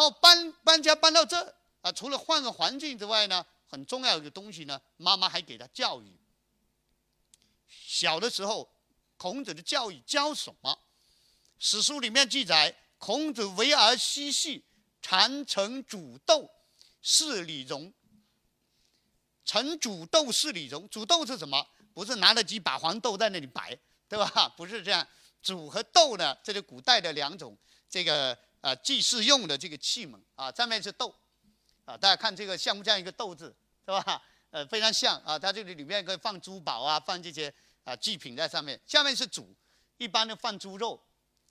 后搬搬家搬到这啊，除了换个环境之外呢，很重要一个东西呢，妈妈还给他教育。小的时候，孔子的教育教什么？史书里面记载，孔子为儿嬉戏，常成煮豆，是礼容。成煮豆是礼容，煮豆是什么？不是拿了几把黄豆在那里摆，对吧？不是这样。煮和豆呢，这是古代的两种这个啊祭祀用的这个器皿啊。上面是豆，啊，大家看这个像不像一个豆字，是吧？呃，非常像啊。它这里里面可以放珠宝啊，放这些啊祭品在上面。下面是煮，一般的放猪肉，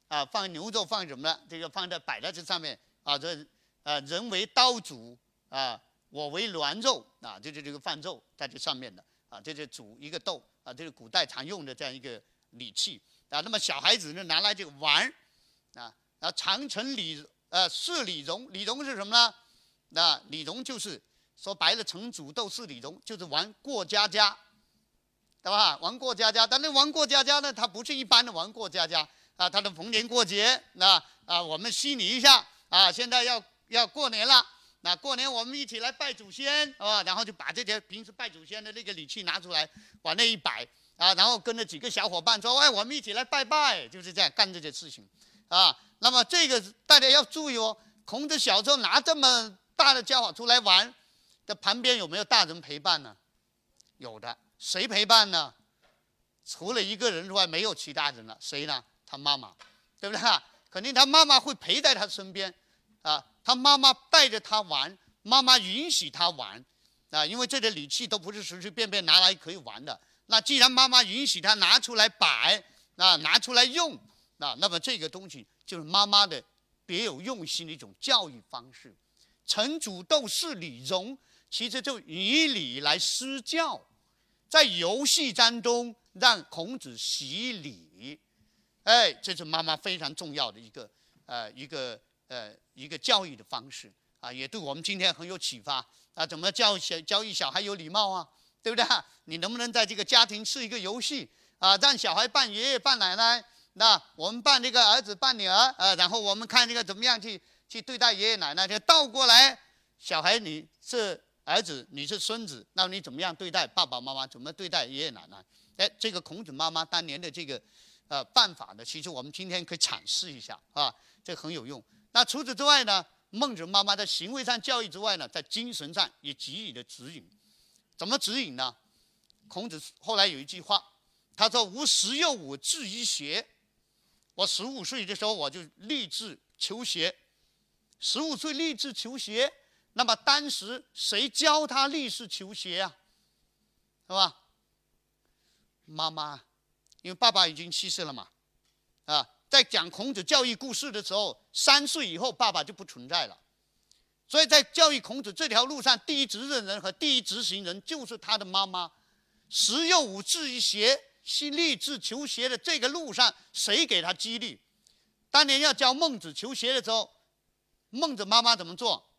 啊，放牛肉，放什么呢？这个放在摆在这上面啊。这呃人为刀俎啊，我为栾肉啊，就是这个放肉在这上面的啊。这是煮一个豆啊，这是古代常用的这样一个礼器。啊，那么小孩子呢拿来这个玩，啊，啊，长城李呃是李荣，李荣是什么呢？那李荣就是说白了，成煮豆是李荣，就是玩过家家，对吧？玩过家家，但那玩过家家呢，他不是一般的玩过家家啊，他的逢年过节，那啊，我们虚拟一下啊，现在要要过年了，那过年我们一起来拜祖先啊，然后就把这些平时拜祖先的那个礼器拿出来，往那一摆。啊，然后跟着几个小伙伴说：“哎，我们一起来拜拜。”就是这样干这些事情，啊，那么这个大家要注意哦。孔子小时候拿这么大的家伙出来玩，的旁边有没有大人陪伴呢？有的，谁陪伴呢？除了一个人之外，没有其他人了。谁呢？他妈妈，对不对？肯定他妈妈会陪在他身边，啊，他妈妈带着他玩，妈妈允许他玩，啊，因为这些礼器都不是随随便便拿来可以玩的。那既然妈妈允许他拿出来摆，啊，拿出来用，啊，那么这个东西就是妈妈的别有用心的一种教育方式。成主斗是礼容，其实就以礼来施教，在游戏当中让孔子习礼，哎，这是妈妈非常重要的一个呃一个呃一个教育的方式啊，也对我们今天很有启发啊。怎么教小教育小孩有礼貌啊？对不对？你能不能在这个家庭是一个游戏啊？让小孩扮爷爷扮奶奶，那我们扮这个儿子扮女儿啊，然后我们看这个怎么样去去对待爷爷奶奶。就倒过来，小孩你是儿子，你是孙子，那你怎么样对待爸爸妈妈？怎么对待爷爷奶奶？哎，这个孔子妈妈当年的这个呃办法呢，其实我们今天可以阐释一下啊，这很有用。那除此之外呢，孟子妈妈在行为上教育之外呢，在精神上也给予了指引。怎么指引呢？孔子后来有一句话，他说：“吾十有五志于学。”我十五岁的时候我就立志求学。十五岁立志求学，那么当时谁教他立志求学啊？是吧？妈妈，因为爸爸已经去世了嘛。啊，在讲孔子教育故事的时候，三岁以后爸爸就不存在了。所以在教育孔子这条路上，第一责任人和第一执行人就是他的妈妈。十又五志于学，是立志求学的这个路上，谁给他激励？当年要教孟子求学的时候，孟子妈妈怎么做？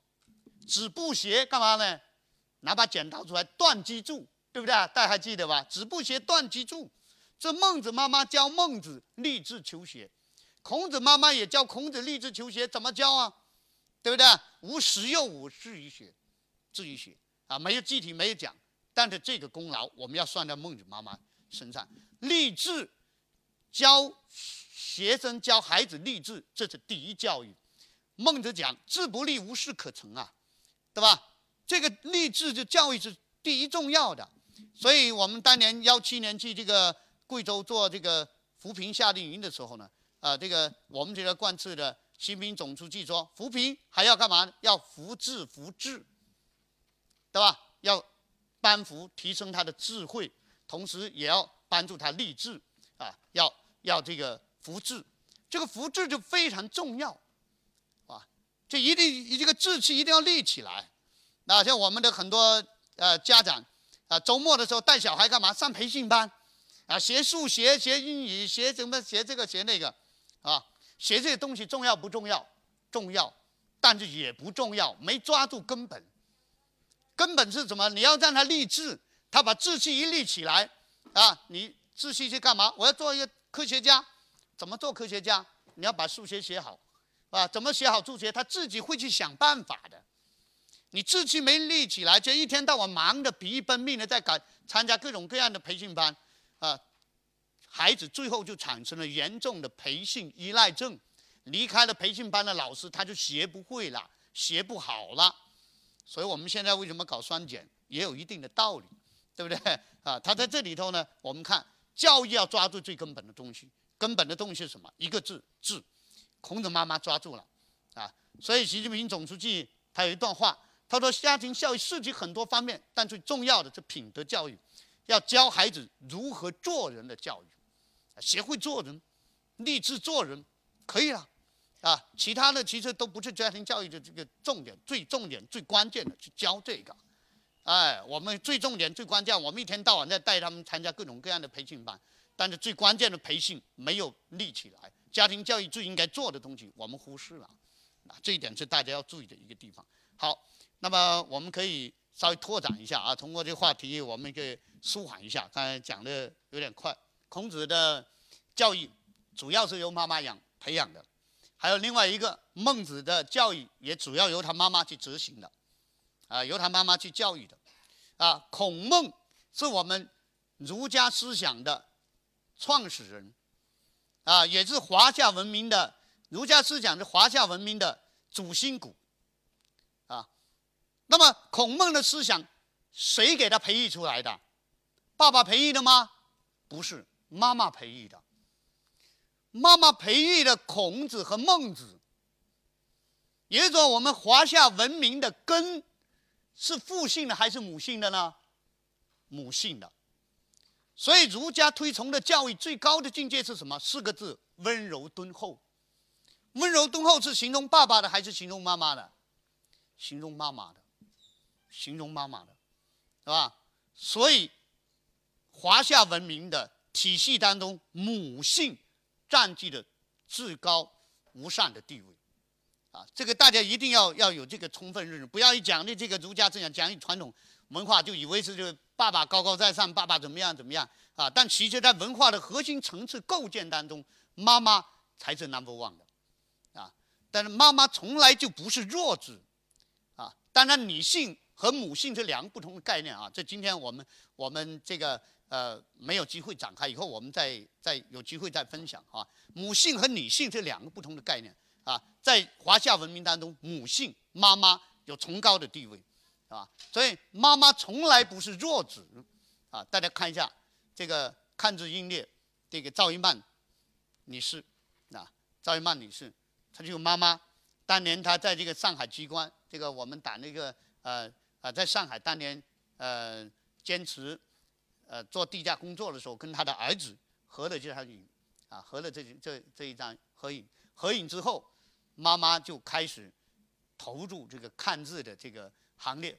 子不学干嘛呢？拿把剪刀出来断机杼，对不对？大家还记得吧？子不学断机杼，这孟子妈妈教孟子立志求学，孔子妈妈也教孔子立志求学，怎么教啊？对不对？无十又五至于学，至于学啊，没有具体没有讲，但是这个功劳我们要算在孟子妈妈身上。立志教学生教孩子立志，这是第一教育。孟子讲志不立，无事可成啊，对吧？这个立志就教育是第一重要的。所以我们当年幺七年去这个贵州做这个扶贫夏令营的时候呢，啊，这个我们这个贯彻的。新兵总书记说：“扶贫还要干嘛？要扶智扶智，对吧？要帮扶提升他的智慧，同时也要帮助他立志啊！要要这个扶志，这个扶志就非常重要，啊，这一定这个志气一定要立起来。那像我们的很多呃家长啊，周末的时候带小孩干嘛？上培训班啊，学数学、学英语、学什么？学这个学那个啊。”学这些东西重要不重要？重要，但是也不重要，没抓住根本。根本是什么？你要让他立志，他把志气一立起来，啊，你志气去干嘛？我要做一个科学家，怎么做科学家？你要把数学学好，啊，怎么写好数学，他自己会去想办法的。你志气没立起来，就一天到晚忙得疲于奔命的在赶参加各种各样的培训班，啊，孩子最后就产生了严重的培训依赖症。离开了培训班的老师，他就学不会了，学不好了。所以我们现在为什么搞双减，也有一定的道理，对不对？啊，他在这里头呢，我们看教育要抓住最根本的东西，根本的东西是什么？一个字，智。孔子妈妈抓住了，啊，所以习近平总书记他有一段话，他说家庭教育涉及很多方面，但最重要的是品德教育，要教孩子如何做人的教育，学会做人，立志做人，可以了，啊，其他的其实都不是家庭教育的这个重点，最重点、最关键的是教这个，哎，我们最重点、最关键，我们一天到晚在带他们参加各种各样的培训班，但是最关键的培训没有立起来。家庭教育最应该做的东西，我们忽视了，这一点是大家要注意的一个地方。好，那么我们可以稍微拓展一下啊，通过这个话题，我们可以舒缓一下。刚才讲的有点快。孔子的教育主要是由妈妈养培养的，还有另外一个孟子的教育也主要由他妈妈去执行的，啊，由他妈妈去教育的，啊，孔孟是我们儒家思想的创始人。啊，也是华夏文明的儒家思想是华夏文明的主心骨，啊，那么孔孟的思想谁给他培育出来的？爸爸培育的吗？不是，妈妈培育的。妈妈培育的孔子和孟子，也就是说，我们华夏文明的根是父性的还是母性的呢？母性的。所以儒家推崇的教育最高的境界是什么？四个字：温柔敦厚。温柔敦厚是形容爸爸的还是形容妈妈的？形容妈妈的，形容妈妈的，是吧？所以华夏文明的体系当中，母性占据着至高无上的地位。啊，这个大家一定要要有这个充分认识，不要一讲的这个儒家思想，讲一传统文化，就以为是就。爸爸高高在上，爸爸怎么样怎么样啊？但其实，在文化的核心层次构建当中，妈妈才是 number one 的，啊！但是妈妈从来就不是弱智，啊！当然，女性和母性是两个不同的概念啊。这今天我们我们这个呃没有机会展开，以后我们再再有机会再分享啊。母性和女性这两个不同的概念啊。在华夏文明当中，母性妈妈有崇高的地位。啊，所以妈妈从来不是弱子，啊，大家看一下这个抗日英烈，这个赵一曼女士，啊，赵一曼女士，她就妈妈，当年她在这个上海机关，这个我们打那个呃呃，在上海当年呃坚持呃做地下工作的时候，跟她的儿子合了这张影，啊，合了这这这一张合影，合影之后，妈妈就开始投入这个看字的这个。行列，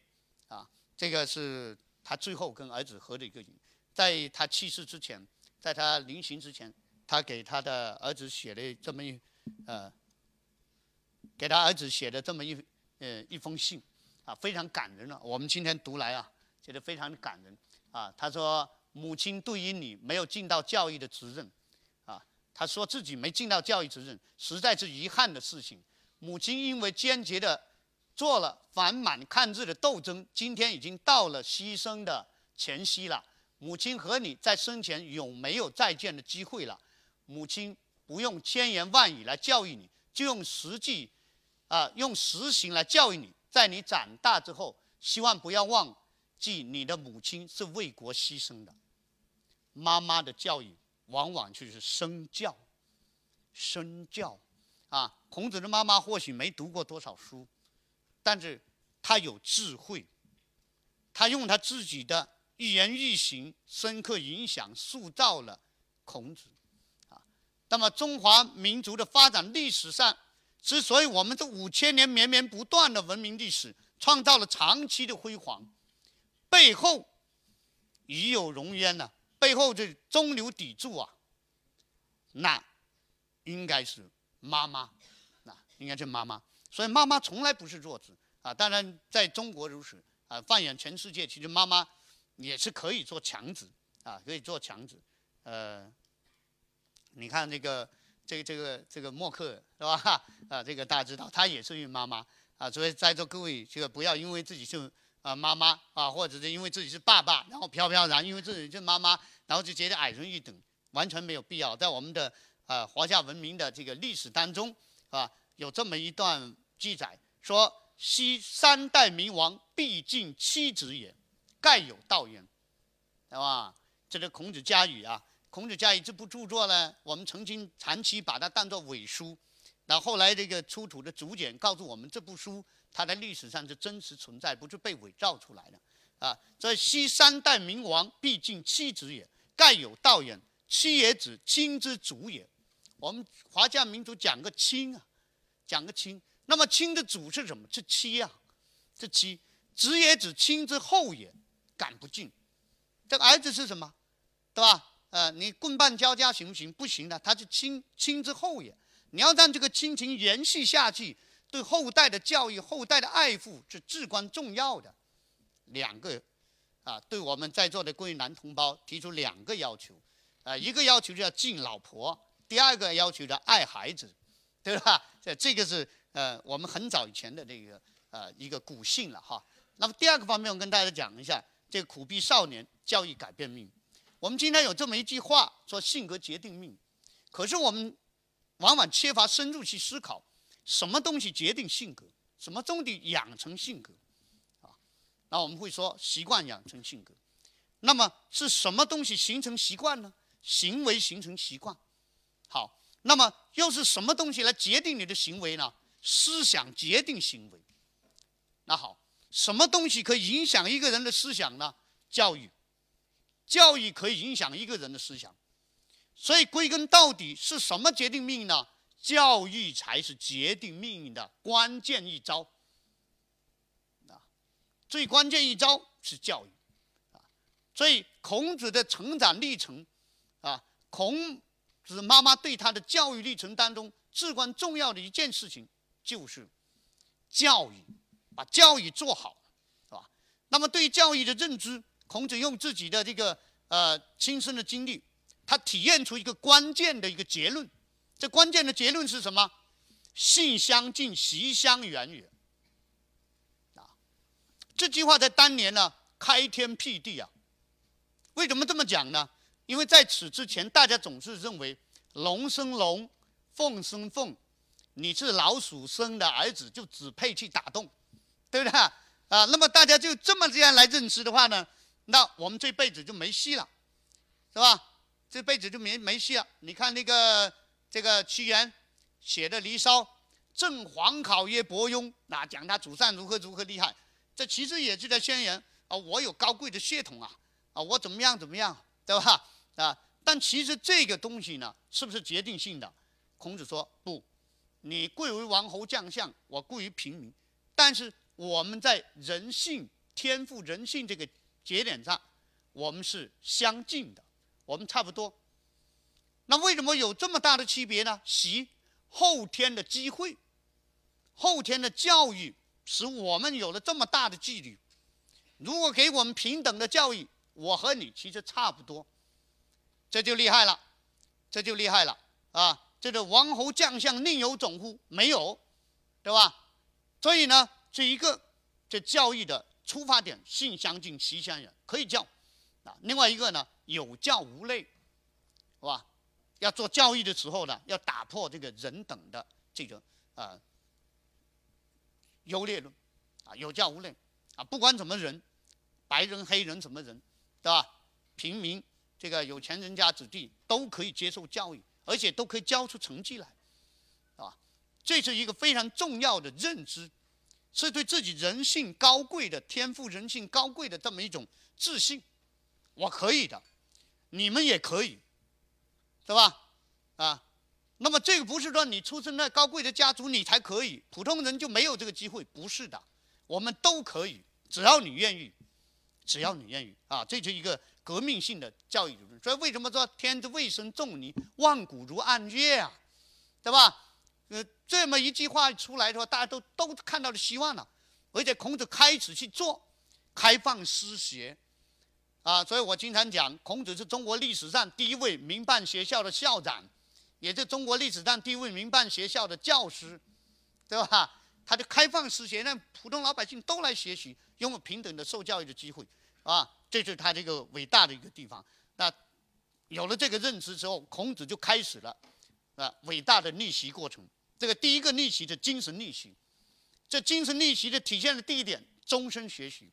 啊，这个是他最后跟儿子合的一个影，在他去世之前，在他临行之前，他给他的儿子写了这么一，呃，给他儿子写的这么一，呃，一封信，啊，非常感人了。我们今天读来啊，觉得非常感人，啊，他说母亲对于你没有尽到教育的责任，他说自己没尽到教育责任，实在是遗憾的事情。母亲因为坚决的。做了反满抗日的斗争，今天已经到了牺牲的前夕了。母亲和你在生前有没有再见的机会了。母亲不用千言万语来教育你，就用实际，啊，用实行来教育你。在你长大之后，希望不要忘记你的母亲是为国牺牲的。妈妈的教育往往就是身教，身教，啊，孔子的妈妈或许没读过多少书。但是，他有智慧，他用他自己的一言一行深刻影响塑造了孔子，啊，那么中华民族的发展历史上，之所以我们这五千年绵绵不断的文明历史创造了长期的辉煌，背后已有荣焉呢，背后这中流砥柱啊，那应该是妈妈，那应该是妈妈。所以妈妈从来不是弱智啊，当然在中国如此啊，放眼全世界，其实妈妈也是可以做强子啊，可以做强子。呃，你看这个这个这个这个默克是吧？啊，这个大家知道，他也是孕妈妈啊。所以在座各位，这个不要因为自己是啊妈妈啊，或者是因为自己是爸爸，然后飘飘然因为自己是妈妈，然后就觉得矮人一等，完全没有必要。在我们的呃华夏文明的这个历史当中啊，有这么一段记载，说昔三代明王，必尽妻子也，盖有道焉，对吧？这是孔子家语啊。孔子家语这部著作呢，我们曾经长期把它当作伪书，那后来这个出土的竹简告诉我们，这部书它在历史上是真实存在，不是被伪造出来的啊。这西三代明王，必尽七子也，盖有道焉。七也指亲之祖也。我们华夏民族讲个亲啊，讲个亲。那么亲的祖是什么？是七啊，是七。子也指亲之后也，赶不进。这个儿子是什么？对吧？呃，你棍棒交加行不行？不行的，他是亲亲之后也。你要让这个亲情延续下去，对后代的教育、后代的爱护是至关重要的。两个，啊，对我们在座的各位男同胞提出两个要求，啊，一个要求就要敬老婆，第二个要求叫爱孩子，对吧？这这个是呃我们很早以前的这个呃一个古训了哈。那么第二个方面，我跟大家讲一下，这个苦逼少年教育改变命。我们今天有这么一句话说：“性格决定命。”可是我们往往缺乏深入去思考，什么东西决定性格？什么东西养成性格？啊，那我们会说习惯养成性格。那么是什么东西形成习惯呢？行为形成习惯。好，那么又是什么东西来决定你的行为呢？思想决定行为。那好，什么东西可以影响一个人的思想呢？教育。教育可以影响一个人的思想，所以归根到底是什么决定命运呢？教育才是决定命运的关键一招。啊，最关键一招是教育。啊，所以孔子的成长历程，啊，孔子妈妈对他的教育历程当中至关重要的一件事情就是教育，把教育做好，是吧？那么对教育的认知。孔子用自己的这个呃亲身的经历，他体验出一个关键的一个结论。这关键的结论是什么？性相近，习相远也。啊，这句话在当年呢开天辟地啊。为什么这么讲呢？因为在此之前，大家总是认为龙生龙，凤生凤，你是老鼠生的儿子就只配去打洞，对不对啊？那么大家就这么这样来认识的话呢？那我们这辈子就没戏了，是吧？这辈子就没没戏了。你看那个这个屈原写的《离骚》，正黄考曰伯庸，那讲他祖上如何如何厉害，这其实也是在宣言啊，我有高贵的血统啊，啊，我怎么样怎么样，对吧？啊，但其实这个东西呢，是不是决定性的？孔子说不，你贵为王侯将相，我贵于平民，但是我们在人性、天赋、人性这个。节点上，我们是相近的，我们差不多。那为什么有这么大的区别呢？习后天的机会，后天的教育，使我们有了这么大的纪律。如果给我们平等的教育，我和你其实差不多，这就厉害了，这就厉害了啊！这个王侯将相宁有种乎？没有，对吧？所以呢，这一个这教育的。出发点性相近，习相远，可以教啊。另外一个呢，有教无类，是吧？要做教育的时候呢，要打破这个人等的这个啊优劣论啊，有教无类啊，不管什么人，白人、黑人什么人，对吧？平民这个有钱人家子弟都可以接受教育，而且都可以教出成绩来，啊，这是一个非常重要的认知。是对自己人性高贵的天赋、人性高贵的这么一种自信，我可以的，你们也可以，是吧？啊，那么这个不是说你出生在高贵的家族你才可以，普通人就没有这个机会，不是的，我们都可以，只要你愿意，只要你愿意啊，这是一个革命性的教育理论。所以为什么说天之未生仲尼，万古如暗月啊，对吧？呃，这么一句话出来的话，大家都都看到了希望了，而且孔子开始去做开放私学，啊，所以我经常讲，孔子是中国历史上第一位民办学校的校长，也是中国历史上第一位民办学校的教师，对吧？他就开放实学，让普通老百姓都来学习，拥有平等的受教育的机会，啊，这是他这个伟大的一个地方。那有了这个认知之后，孔子就开始了啊伟大的逆袭过程。这个第一个逆袭的精神逆袭，这精神逆袭的体现的第一点，终身学习。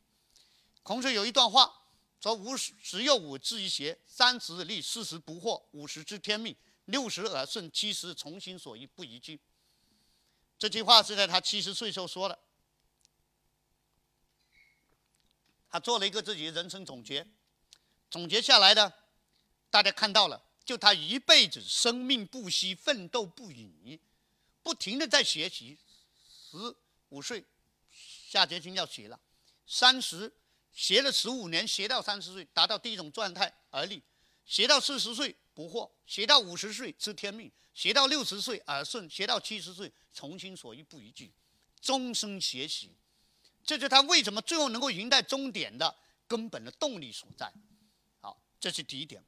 孔子有一段话说：“五十有五志于学，三十而立，四十不惑，五十知天命，六十而顺，七十从心所欲，不逾矩。”这句话是在他七十岁时候说的，他做了一个自己的人生总结，总结下来的，大家看到了，就他一辈子生命不息，奋斗不已，不停的在学习。十五岁，下决心要学了；三十，学了十五年，学到三十岁，达到第一种状态而立；学到四十岁不惑，学到五十岁知天命。学到六十岁耳顺，学到七十岁从心所欲不逾矩，终身学习，这是他为什么最后能够赢在终点的根本的动力所在。好，这是第一点。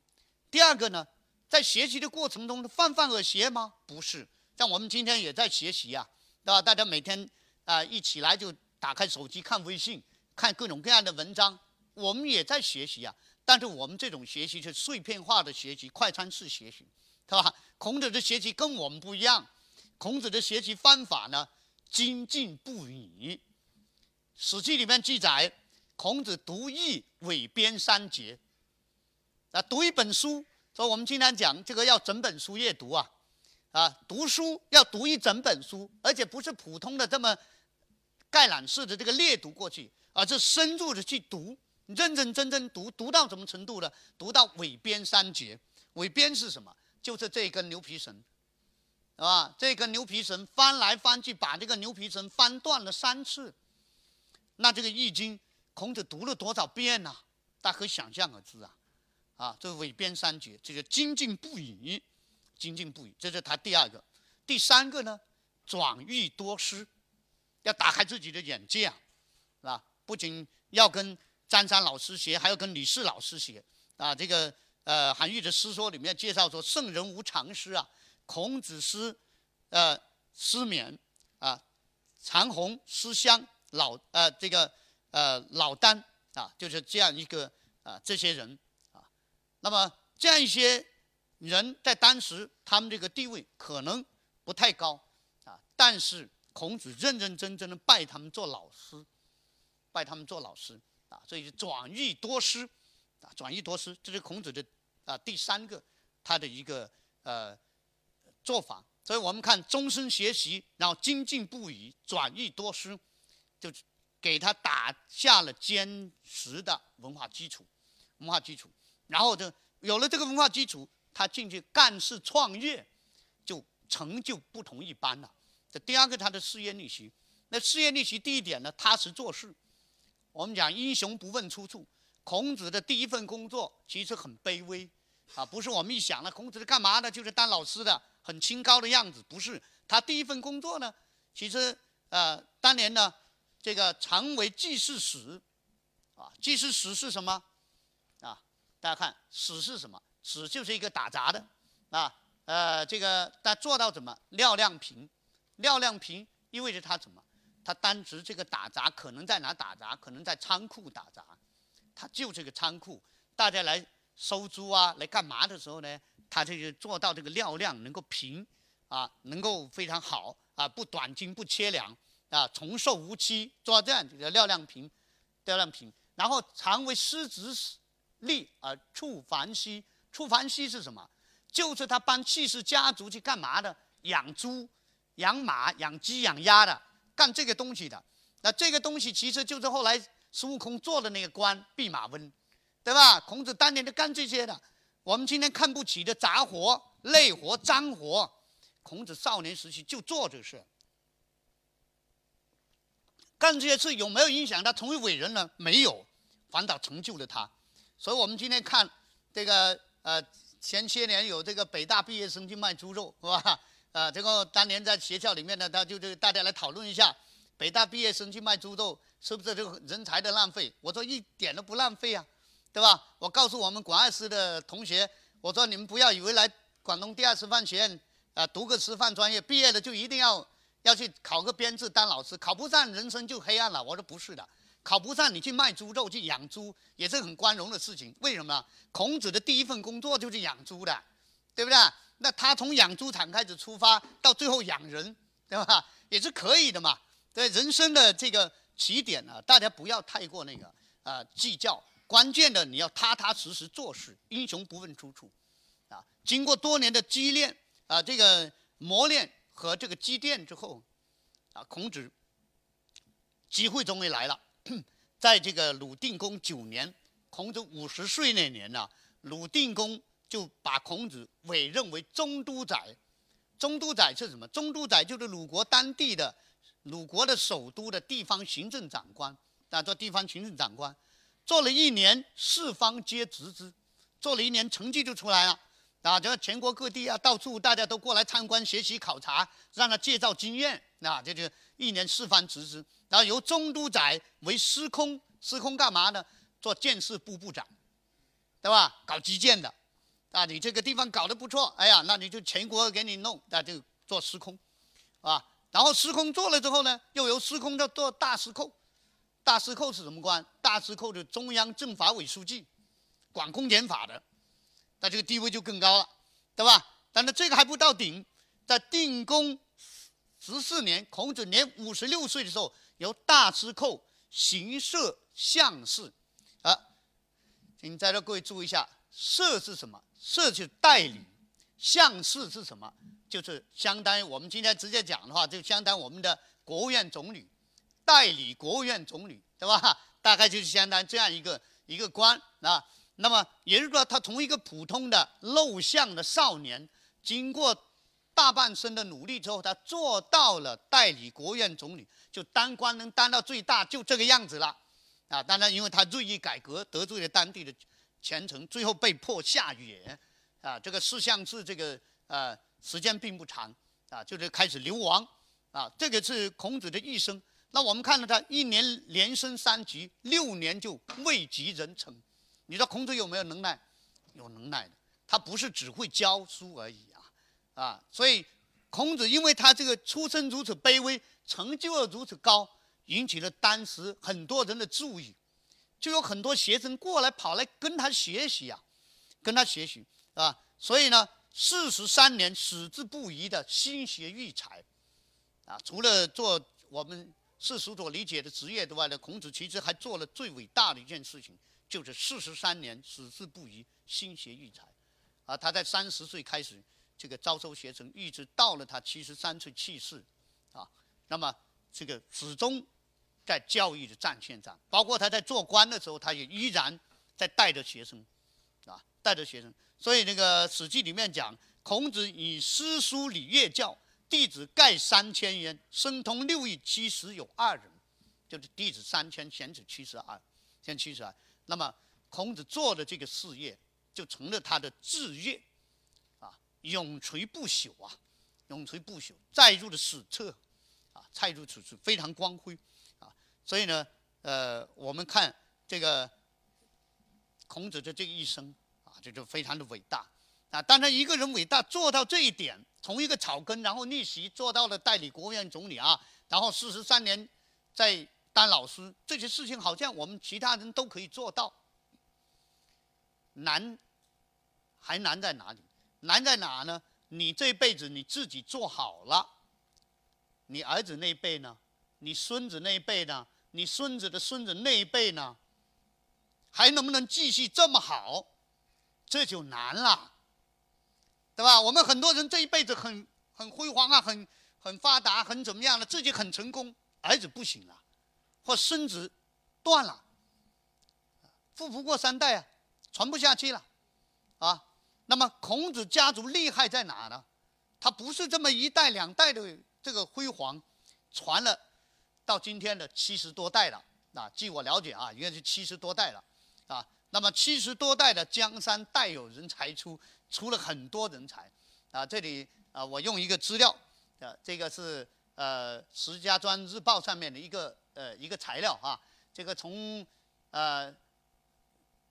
第二个呢，在学习的过程中泛泛而学吗？不是，像我们今天也在学习呀，对吧？大家每天啊一起来就打开手机看微信，看各种各样的文章，我们也在学习呀。但是我们这种学习是碎片化的学习，快餐式学习。是吧？孔子的学习跟我们不一样，孔子的学习方法呢，精进不已。《史记》里面记载，孔子读易、伪编三节。啊，读一本书，说我们经常讲这个要整本书阅读啊，啊，读书要读一整本书，而且不是普通的这么概览式的这个略读过去，而是深入的去读，认认真真读，读到什么程度呢？读到尾边三节。尾边是什么？就是这根牛皮绳，是吧？这根牛皮绳翻来翻去，把这个牛皮绳翻断了三次。那这个《易经》，孔子读了多少遍呢？大家可想象而知啊！啊，这尾边三绝，这个精进不已，精进不已，这是他第二个。第三个呢，转欲多思，要打开自己的眼界啊，不仅要跟张三老师学，还要跟李四老师学啊，这个。呃，韩愈的诗说里面介绍说，圣人无常师啊。孔子师，呃，师勉啊，长虹、师襄、老呃这个呃老聃啊，就是这样一个啊这些人啊。那么这样一些人在当时他们这个地位可能不太高啊，但是孔子认认真真的拜他们做老师，拜他们做老师啊，所以转欲多师。啊，转益多思，这是孔子的啊第三个他的一个呃做法。所以我们看终身学习，然后精进不已，转益多思，就给他打下了坚实的文化基础，文化基础。然后就有了这个文化基础，他进去干事创业，就成就不同一般了。这第二个他的事业逆袭，那事业逆袭第一点呢，踏实做事。我们讲英雄不问出处。孔子的第一份工作其实很卑微，啊，不是我们一想呢，孔子是干嘛的？就是当老师的，很清高的样子。不是，他第一份工作呢，其实呃，当年呢，这个常为记事使，啊，记事使是什么？啊，大家看，使是什么？使就是一个打杂的，啊，呃，这个他做到怎么？料量平，料量平意味着他怎么？他当时这个打杂可能在哪打杂？可能在仓库打杂。他就这个仓库，大家来收租啊，来干嘛的时候呢？他这个做到这个料量能够平，啊，能够非常好啊，不短斤不切粮啊，从寿无期，做到这样这个料量平，料量平。然后常为师子立而触凡息，触凡息是什么？就是他帮戚氏家族去干嘛的？养猪、养马、养鸡、养鸭的，干这个东西的。那这个东西其实就是后来。孙悟空做的那个官，弼马温，对吧？孔子当年就干这些的。我们今天看不起的杂活、累活、脏活，孔子少年时期就做这事。干这些事有没有影响他成为伟人呢？没有，反倒成就了他。所以我们今天看这个，呃，前些年有这个北大毕业生去卖猪肉，是吧？啊，这个当年在学校里面呢，他就就大家来讨论一下，北大毕业生去卖猪肉。是不是这个人才的浪费？我说一点都不浪费啊，对吧？我告诉我们广二师的同学，我说你们不要以为来广东第二师范学院啊，读个师范专业，毕业了就一定要要去考个编制当老师，考不上人生就黑暗了。我说不是的，考不上你去卖猪肉去养猪也是很光荣的事情。为什么？孔子的第一份工作就是养猪的，对不对？那他从养猪场开始出发，到最后养人，对吧？也是可以的嘛。对人生的这个起点呢，大家不要太过那个啊计较。关键的你要踏踏实实做事，英雄不问出处，啊，经过多年的积练啊，这个磨练和这个积淀之后，啊，孔子机会终于来了，在这个鲁定公九年，孔子五十岁那年呢，鲁定公就把孔子委任为中都宰。中都宰是什么？中都宰就是鲁国当地的鲁国的首都的地方行政长官，啊，做地方行政长官。做了一年，四方皆知之。做了一年，成绩就出来了，啊，这全国各地啊，到处大家都过来参观、学习、考察，让他介绍经验，啊，这就一年四方知之。然后由中都宰为司空，司空干嘛呢？做建设部部长，对吧？搞基建的，啊，你这个地方搞得不错，哎呀，那你就全国给你弄，那就做司空，啊，然后司空做了之后呢，又由司空到做大司寇。大司寇是什么官？大司寇是中央政法委书记，管公检法的，那这个地位就更高了，对吧？但是这个还不到顶，在定公十四年，孔子年五十六岁的时候，由大司寇行摄相事，啊，请在这各位注意一下，摄是什么？摄就代理，相事是什么？就是相当于我们今天直接讲的话，就相当于我们的国务院总理。代理国务院总理，对吧？大概就是相当于这样一个一个官啊。那么也就是说，他从一个普通的陋巷的少年，经过大半生的努力之后，他做到了代理国务院总理，就当官能当到最大，就这个样子了啊。当然，因为他锐意改革，得罪了当地的权臣，最后被迫下野啊。这个四相是这个呃时间并不长啊，就是开始流亡啊。这个是孔子的一生。那我们看到他一年连升三级，六年就位极人臣。你说孔子有没有能耐？有能耐的。他不是只会教书而已啊，啊！所以孔子因为他这个出身如此卑微，成就又如此高，引起了当时很多人的注意，就有很多学生过来跑来跟他学习呀，跟他学习啊。所以呢，四十三年矢志不移的心学育才，啊，除了做我们。世俗所理解的职业之外呢，孔子其实还做了最伟大的一件事情，就是四十三年矢志不移，心学育才。啊，他在三十岁开始这个招收学生，一直到了他七十三岁去世，啊，那么这个始终在教育的战线上，包括他在做官的时候，他也依然在带着学生，啊，带着学生。所以那个《史记》里面讲，孔子以诗书礼乐教。弟子盖三千焉，生通六艺七十有二人，就是弟子三千，贤子七十二，贤七十二。那么孔子做的这个事业，就成了他的志业，啊，永垂不朽啊，永垂不朽，载入了史册，啊，载入史册非常光辉，所以呢，呃，我们看这个孔子的这一生，啊，这就非常的伟大。啊，当然一个人伟大做到这一点，从一个草根，然后逆袭做到了代理国务院总理啊，然后四十三年在当老师，这些事情好像我们其他人都可以做到。难，还难在哪里？难在哪呢？你这辈子你自己做好了，你儿子那一辈呢？你孙子那一辈呢？你孙子的孙子那一辈呢？还能不能继续这么好？这就难了。对吧？我们很多人这一辈子很很辉煌啊，很很发达，很怎么样了？自己很成功，儿子不行了，或孙子断了，富不过三代啊，传不下去了，啊。那么孔子家族厉害在哪呢？他不是这么一代两代的这个辉煌，传了到今天的七十多代了。啊，据我了解啊，应该是七十多代了，啊。那么七十多代的江山代有人才出。出了很多人才，啊，这里啊，我用一个资料，呃，这个是呃《石家庄日报》上面的一个呃一个材料啊，这个从呃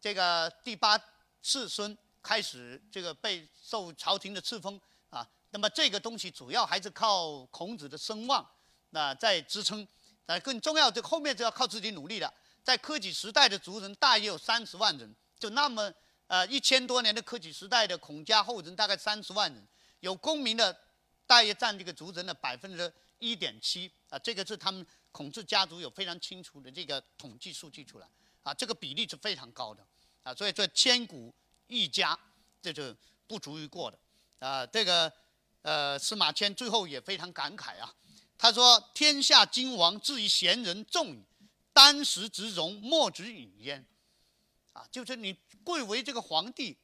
这个第八世孙开始，这个被受朝廷的赐封啊，那么这个东西主要还是靠孔子的声望，那在支撑。那更重要，这后面就要靠自己努力了。在科举时代的族人大约有三十万人，就那么呃一千多年的科举时代的孔家后人大概三十万人，有功名的大约占这个族人的百分之一点七啊，这个是他们孔氏家族有非常清楚的这个统计数据出来啊，这个比例是非常高的啊，所以这千古一家这就不足于过的啊，这个。呃，司马迁最后也非常感慨啊，他说：“天下君王至于贤人众矣，当时之荣，莫之与焉。”啊，就是你贵为这个皇帝，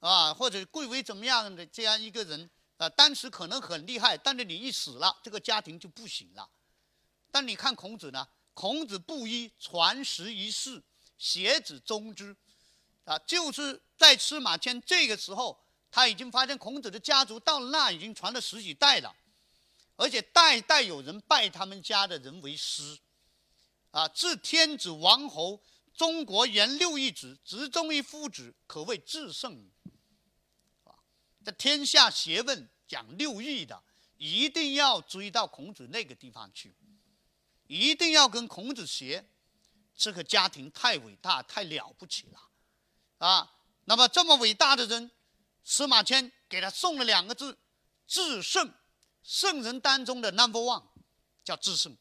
啊，或者贵为怎么样的这样一个人，啊，当时可能很厉害，但是你一死了，这个家庭就不行了。但你看孔子呢，孔子布衣传十于世，邪子宗之，啊，就是在司马迁这个时候。他已经发现孔子的家族到那已经传了十几代了，而且代代有人拜他们家的人为师，啊，自天子王侯，中国原六义子，直中于夫子，可谓至圣。啊，这天下学问讲六艺的，一定要追到孔子那个地方去，一定要跟孔子学，这个家庭太伟大，太了不起了，啊，那么这么伟大的人。司马迁给他送了两个字：“至圣”，圣人当中的 number one，叫至圣，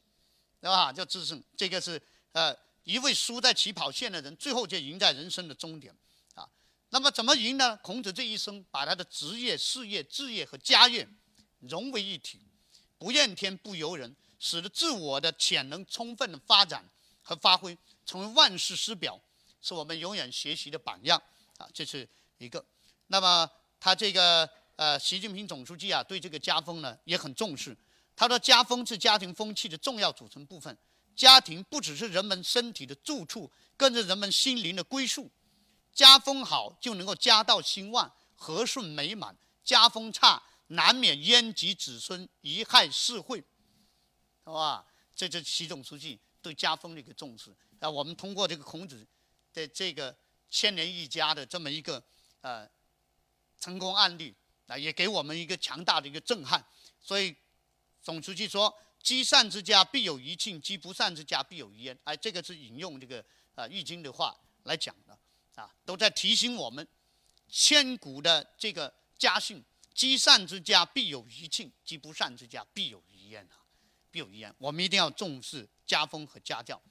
对吧？叫至圣。这个是呃，一位输在起跑线的人，最后就赢在人生的终点啊。那么怎么赢呢？孔子这一生把他的职业、事业、志业和家业融为一体，不怨天不尤人，使得自我的潜能充分的发展和发挥，成为万世师表，是我们永远学习的榜样啊。这是一个。那么他这个呃，习近平总书记啊，对这个家风呢也很重视。他说，家风是家庭风气的重要组成部分。家庭不只是人们身体的住处，更是人们心灵的归宿。家风好，就能够家道兴旺、和顺美满；家风差，难免殃及子孙、贻害社会，是吧？这就是习总书记对家风的一个重视。那我们通过这个孔子的这个千年一家的这么一个呃。成功案例啊，也给我们一个强大的一个震撼。所以，总书记说：“积善之家必有余庆，积不善之家必有余焉。”哎，这个是引用这个啊《易经》的话来讲的啊，都在提醒我们千古的这个家训：积善之家必有余庆，积不善之家必有余焉啊，必有余焉。我们一定要重视家风和家教